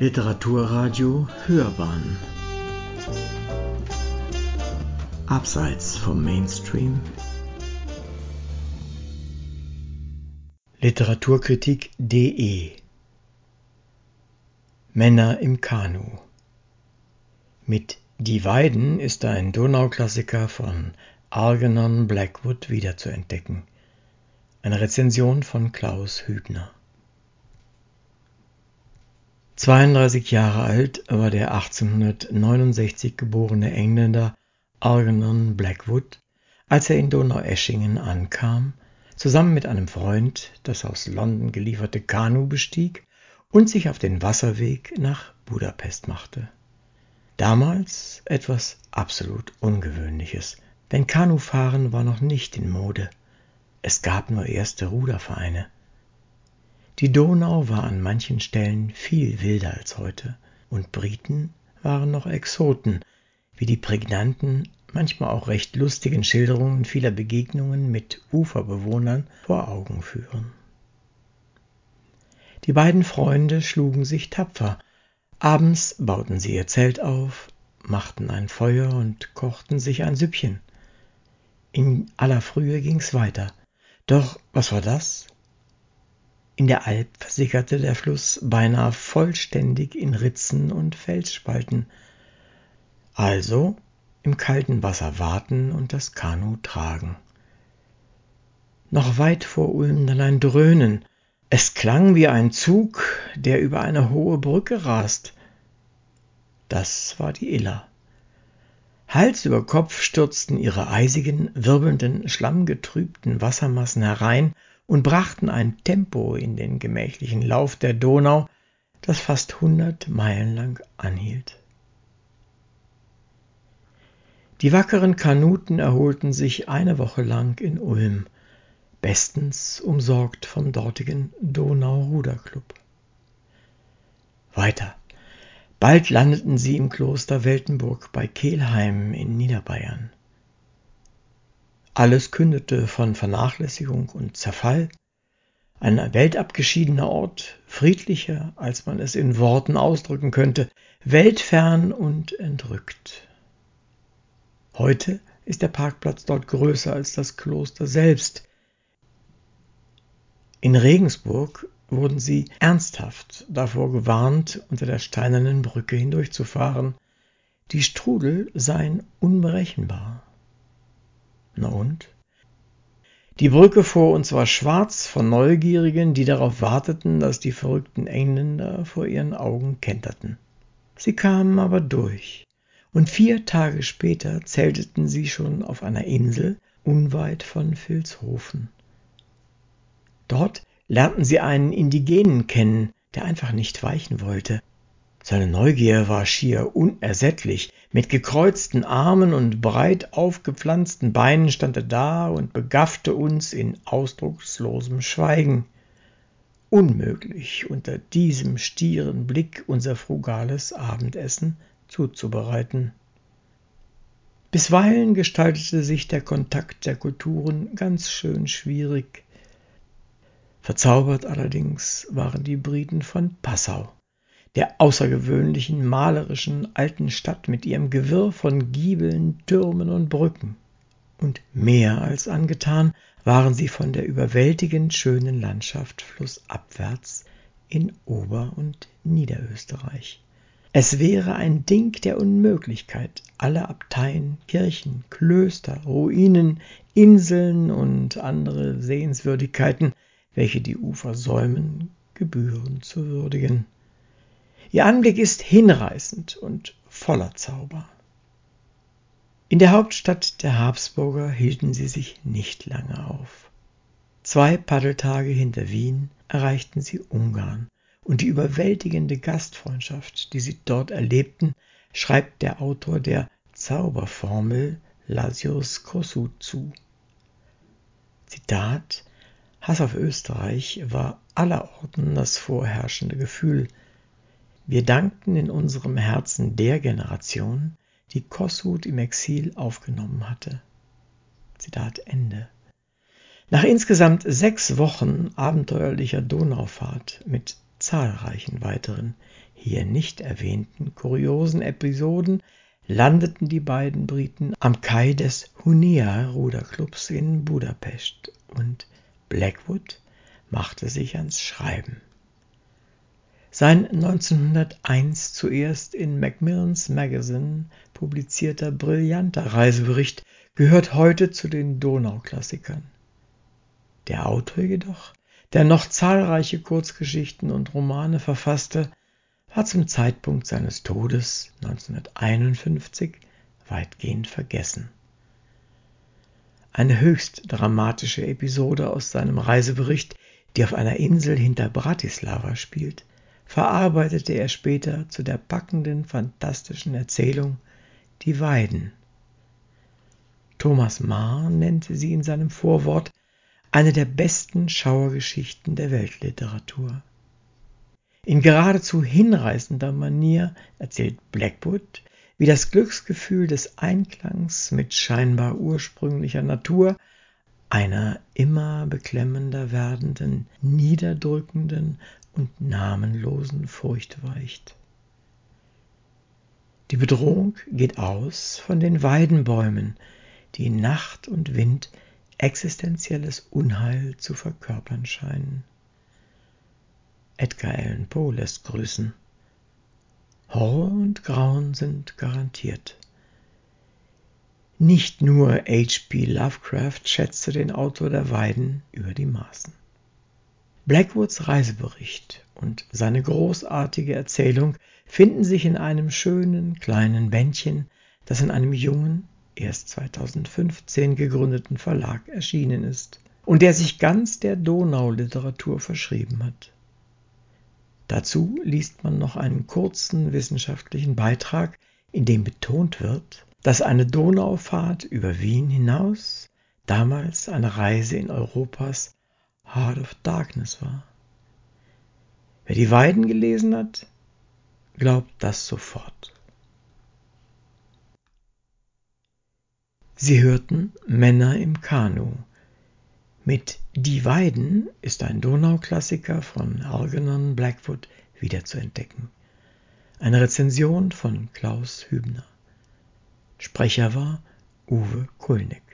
Literaturradio Hörbahn. Abseits vom Mainstream. Literaturkritik.de Männer im Kanu. Mit Die Weiden ist ein Donauklassiker von Algernon Blackwood wiederzuentdecken. Eine Rezension von Klaus Hübner 32 Jahre alt war der 1869 geborene Engländer Algernon Blackwood, als er in Donaueschingen ankam, zusammen mit einem Freund das aus London gelieferte Kanu bestieg und sich auf den Wasserweg nach Budapest machte. Damals etwas absolut Ungewöhnliches, denn Kanufahren war noch nicht in Mode. Es gab nur erste Rudervereine. Die Donau war an manchen Stellen viel wilder als heute, und Briten waren noch Exoten, wie die prägnanten, manchmal auch recht lustigen Schilderungen vieler Begegnungen mit Uferbewohnern vor Augen führen. Die beiden Freunde schlugen sich tapfer. Abends bauten sie ihr Zelt auf, machten ein Feuer und kochten sich ein Süppchen. In aller Frühe ging's weiter. Doch was war das? In der Alp versickerte der Fluss beinahe vollständig in Ritzen und Felsspalten. Also im kalten Wasser warten und das Kanu tragen. Noch weit vor Ulm dann ein Dröhnen. Es klang wie ein Zug, der über eine hohe Brücke rast. Das war die Iller. Hals über Kopf stürzten ihre eisigen, wirbelnden, schlammgetrübten Wassermassen herein und brachten ein Tempo in den gemächlichen Lauf der Donau, das fast hundert Meilen lang anhielt. Die wackeren Kanuten erholten sich eine Woche lang in Ulm, bestens umsorgt vom dortigen Donau-Ruderclub. Weiter. Bald landeten sie im Kloster Weltenburg bei Kelheim in Niederbayern. Alles kündete von Vernachlässigung und Zerfall. Ein weltabgeschiedener Ort, friedlicher, als man es in Worten ausdrücken könnte, weltfern und entrückt. Heute ist der Parkplatz dort größer als das Kloster selbst. In Regensburg wurden sie ernsthaft davor gewarnt, unter der steinernen Brücke hindurchzufahren. Die Strudel seien unberechenbar. Na und? Die Brücke vor uns war schwarz von Neugierigen, die darauf warteten, dass die verrückten Engländer vor ihren Augen kenterten. Sie kamen aber durch, und vier Tage später zelteten sie schon auf einer Insel unweit von Vilshofen. Dort lernten sie einen Indigenen kennen, der einfach nicht weichen wollte. Seine Neugier war schier unersättlich. Mit gekreuzten Armen und breit aufgepflanzten Beinen stand er da und begaffte uns in ausdruckslosem Schweigen. Unmöglich, unter diesem stieren Blick unser frugales Abendessen zuzubereiten. Bisweilen gestaltete sich der Kontakt der Kulturen ganz schön schwierig. Verzaubert allerdings waren die Briten von Passau der außergewöhnlichen malerischen alten Stadt mit ihrem Gewirr von Giebeln, Türmen und Brücken. Und mehr als angetan waren sie von der überwältigend schönen Landschaft flussabwärts in Ober- und Niederösterreich. Es wäre ein Ding der Unmöglichkeit, alle Abteien, Kirchen, Klöster, Ruinen, Inseln und andere Sehenswürdigkeiten, welche die Ufer säumen, gebührend zu würdigen. Ihr Anblick ist hinreißend und voller Zauber. In der Hauptstadt der Habsburger hielten sie sich nicht lange auf. Zwei Paddeltage hinter Wien erreichten sie Ungarn, und die überwältigende Gastfreundschaft, die sie dort erlebten, schreibt der Autor der Zauberformel Lasius Kossuth zu. Zitat Hass auf Österreich war allerorten das vorherrschende Gefühl, wir dankten in unserem Herzen der Generation, die Kossuth im Exil aufgenommen hatte. Zitat Ende. Nach insgesamt sechs Wochen abenteuerlicher Donaufahrt mit zahlreichen weiteren hier nicht erwähnten kuriosen Episoden landeten die beiden Briten am Kai des Hunia Ruderclubs in Budapest und Blackwood machte sich ans Schreiben. Sein 1901 zuerst in Macmillans Magazine publizierter brillanter Reisebericht gehört heute zu den Donauklassikern. Der Autor jedoch, der noch zahlreiche Kurzgeschichten und Romane verfasste, war zum Zeitpunkt seines Todes 1951 weitgehend vergessen. Eine höchst dramatische Episode aus seinem Reisebericht, die auf einer Insel hinter Bratislava spielt, verarbeitete er später zu der packenden, fantastischen Erzählung Die Weiden. Thomas Mann nannte sie in seinem Vorwort eine der besten Schauergeschichten der Weltliteratur. In geradezu hinreißender Manier erzählt Blackwood, wie das Glücksgefühl des Einklangs mit scheinbar ursprünglicher Natur einer immer beklemmender werdenden, niederdrückenden und namenlosen Furcht weicht. Die Bedrohung geht aus von den Weidenbäumen, die in Nacht und Wind existenzielles Unheil zu verkörpern scheinen. Edgar Allan Poe lässt grüßen. Horror und Grauen sind garantiert. Nicht nur H.P. Lovecraft schätzte den Autor der Weiden über die Maßen. Blackwoods Reisebericht und seine großartige Erzählung finden sich in einem schönen kleinen Bändchen, das in einem jungen, erst 2015 gegründeten Verlag erschienen ist und der sich ganz der Donauliteratur verschrieben hat. Dazu liest man noch einen kurzen wissenschaftlichen Beitrag, in dem betont wird, dass eine Donaufahrt über Wien hinaus damals eine Reise in Europas Heart of Darkness war. Wer die Weiden gelesen hat, glaubt das sofort. Sie hörten Männer im Kanu mit Die Weiden ist ein Donauklassiker von Algernon Blackwood wiederzuentdecken. Eine Rezension von Klaus Hübner. Sprecher war Uwe Kulnig.